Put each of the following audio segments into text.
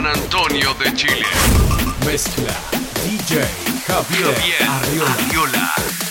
San Antonio de Chile. Mezcla DJ Javier, Arriola. Arriola.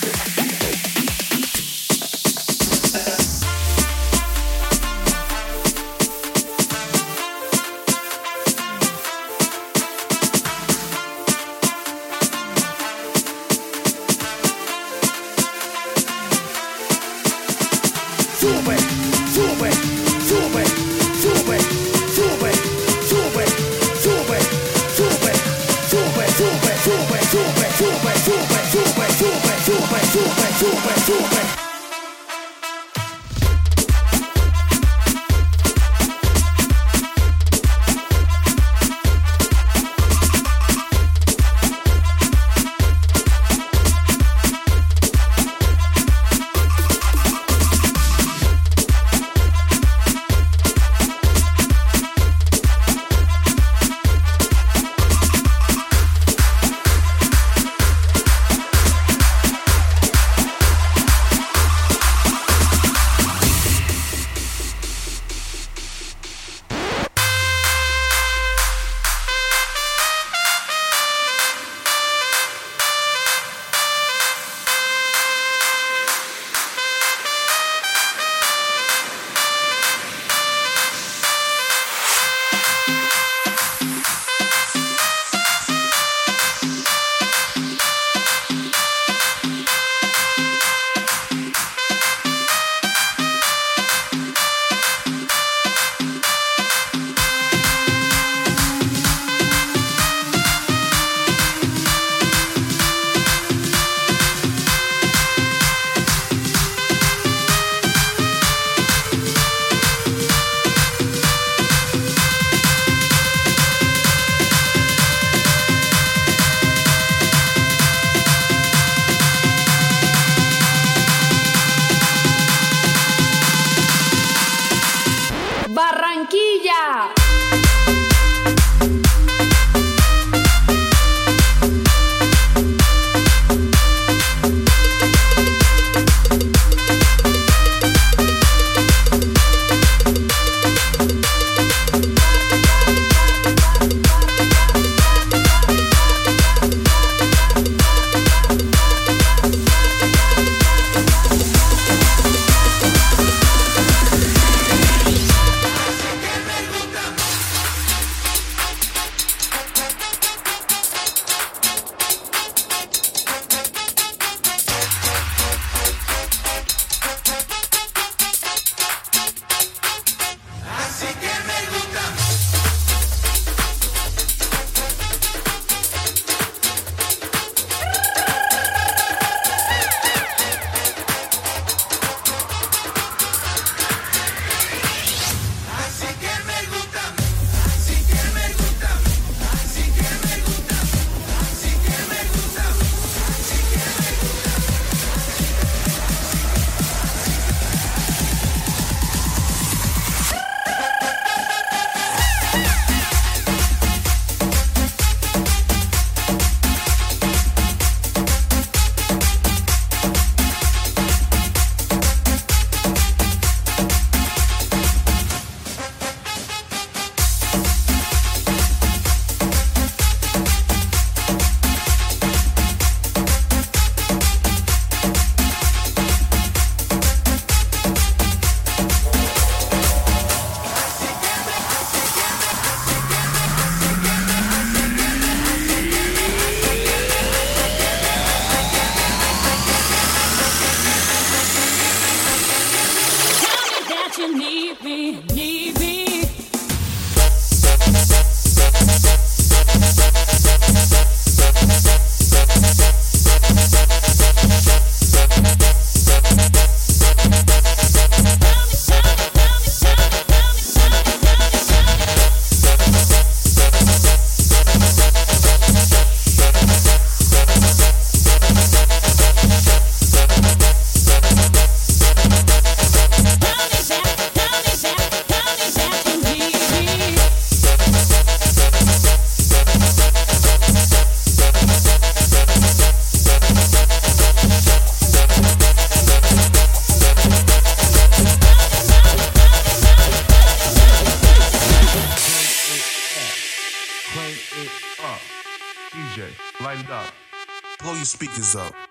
speakers up.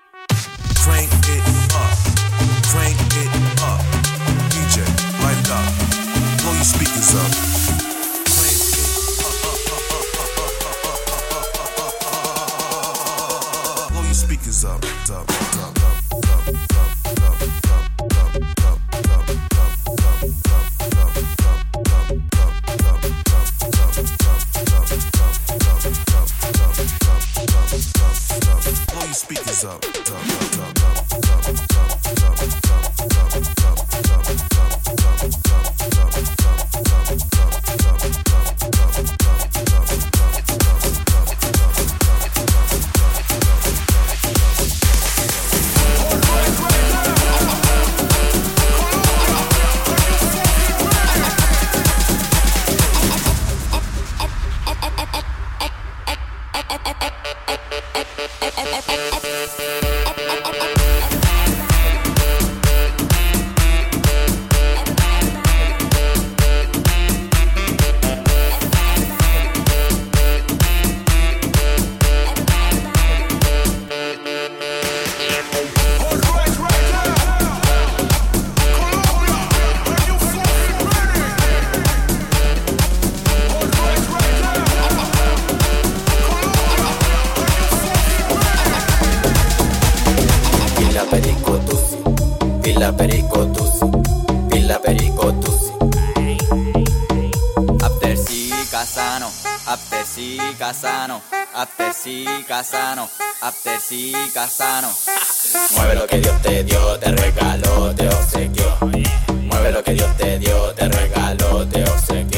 pericotusi, pila pericotusi, pila pericotusi. Aptersi casano, aptersi casano, aptersi casano, aptersi casano. Mueve lo que Dios te dio, te regaló, te obsequió. Mueve lo que Dios te dio, te regaló, te obsequió.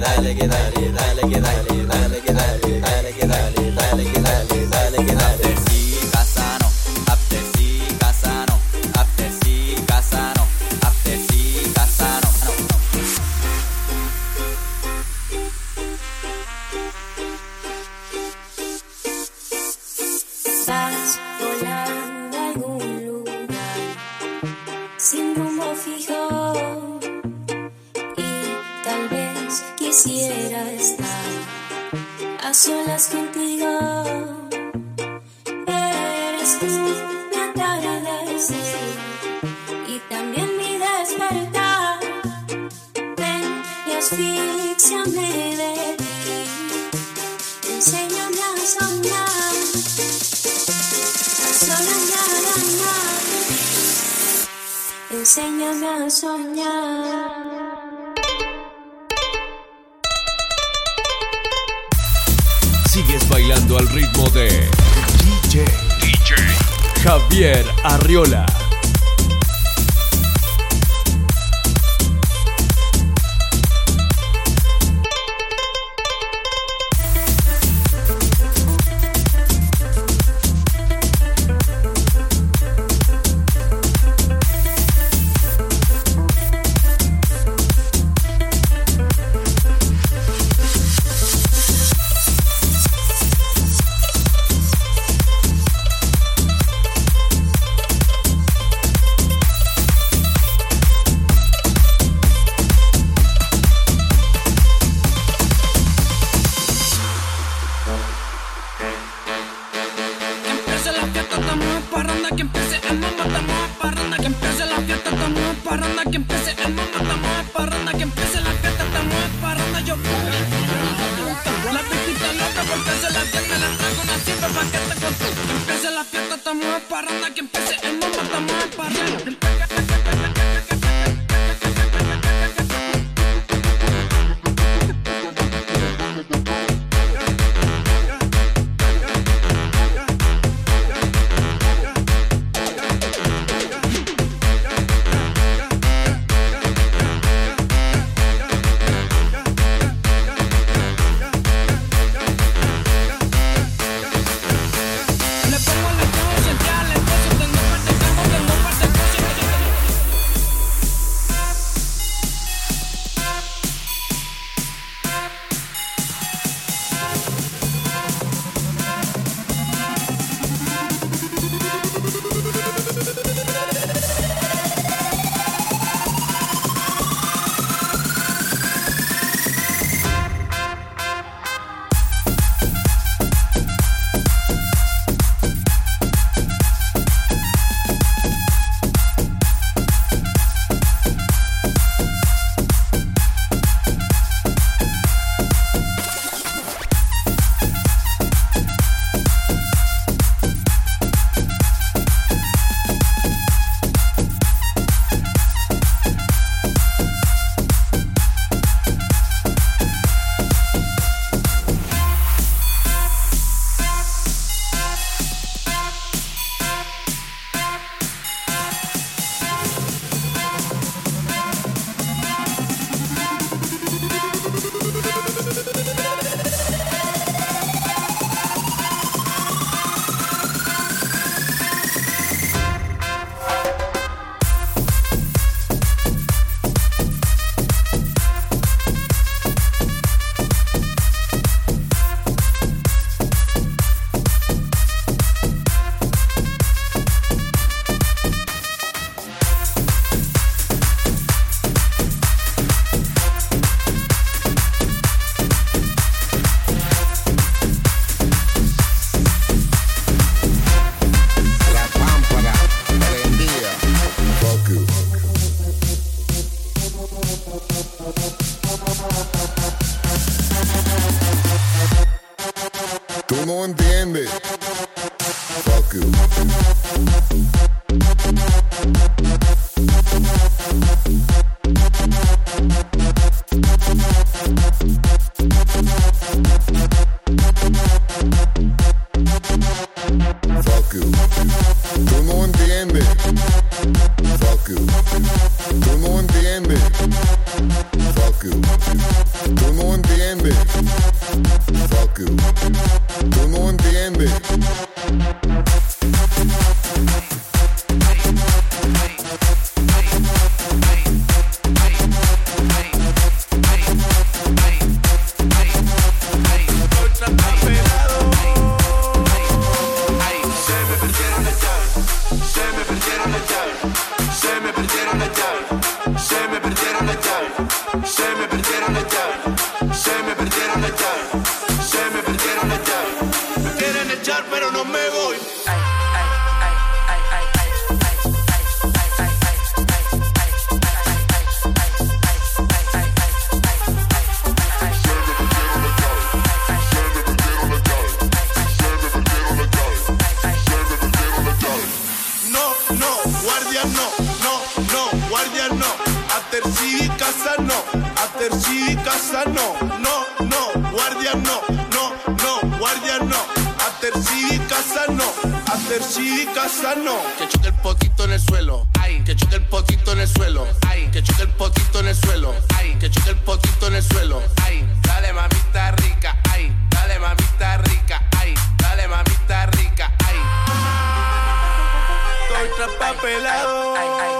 dale, que dale, dale, que dale. Mi entrada de sesión y también mi despedida. Ven y asfixia me de enseñame a soñar, a soñar, a soñar, enseñame a soñar. Sigues bailando al ritmo de DJ. Javier Arriola. Que choque el potito en el suelo, ay, que choque el potito en el suelo, ay, que choque el potito en el suelo, ay, que choque el potito en el suelo, ay. Dale mamita rica, ay, dale mamita rica, ay, dale mamita rica, ay. Estoy traspapelado. When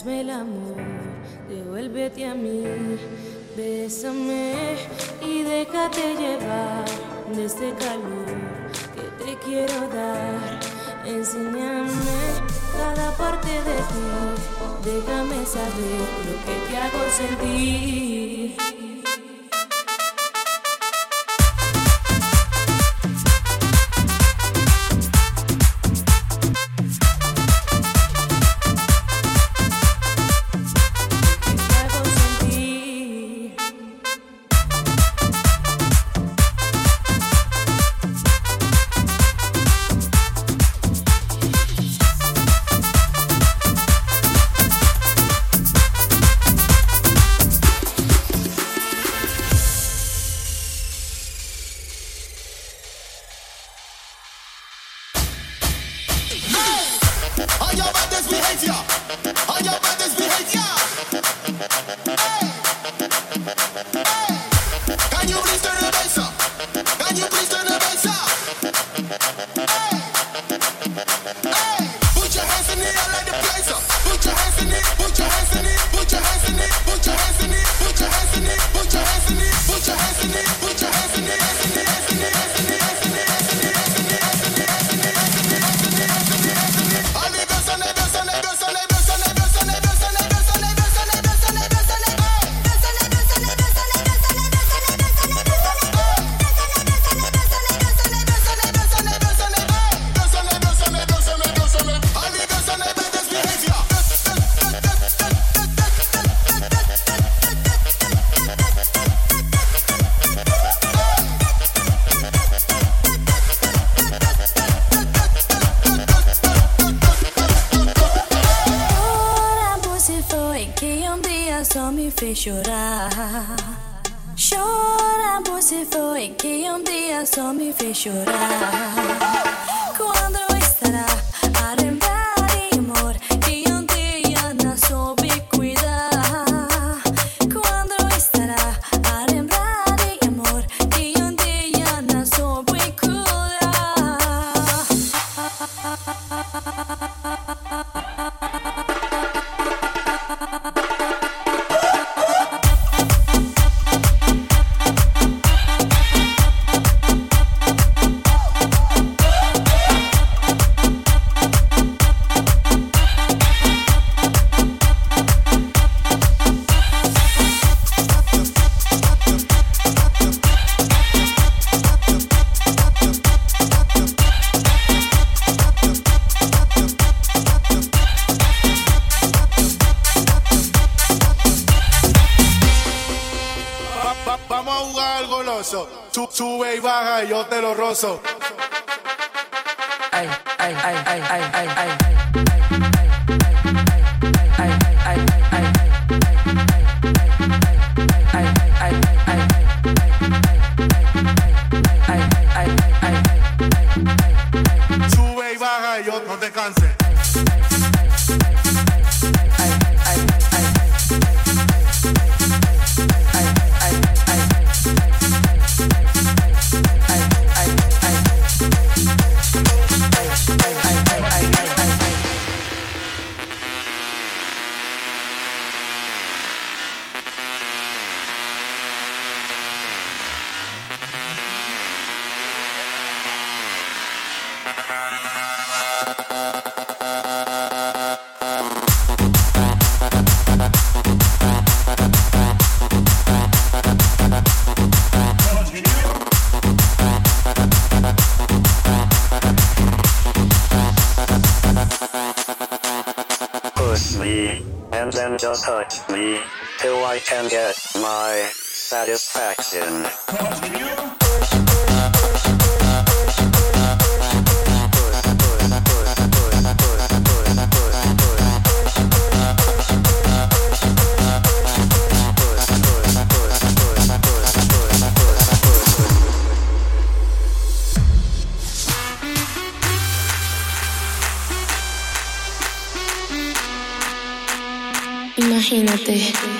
hazme el amor, devuélvete a mí, bésame y déjate llevar de este calor que te quiero dar. Enséñame cada parte de ti, déjame saber lo que te hago sentir. ay, ay, ay, ay. I can get my satisfaction. Imagínate.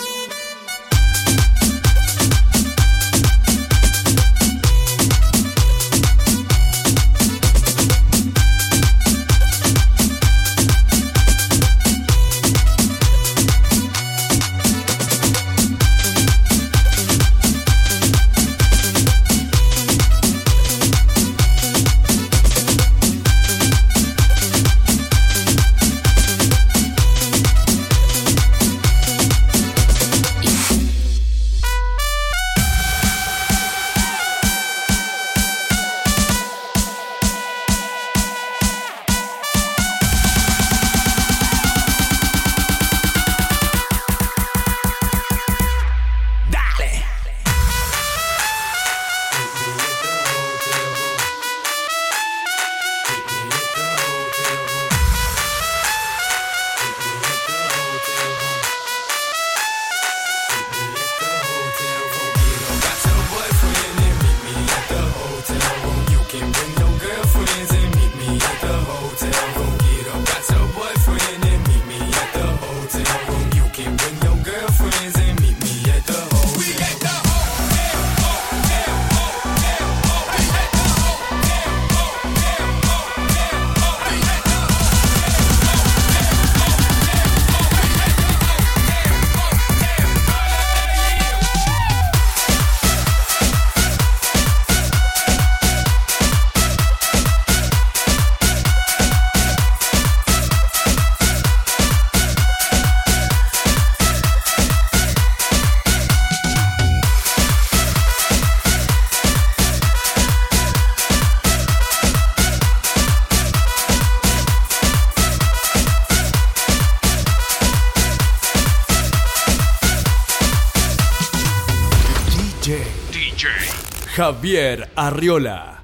Javier Arriola.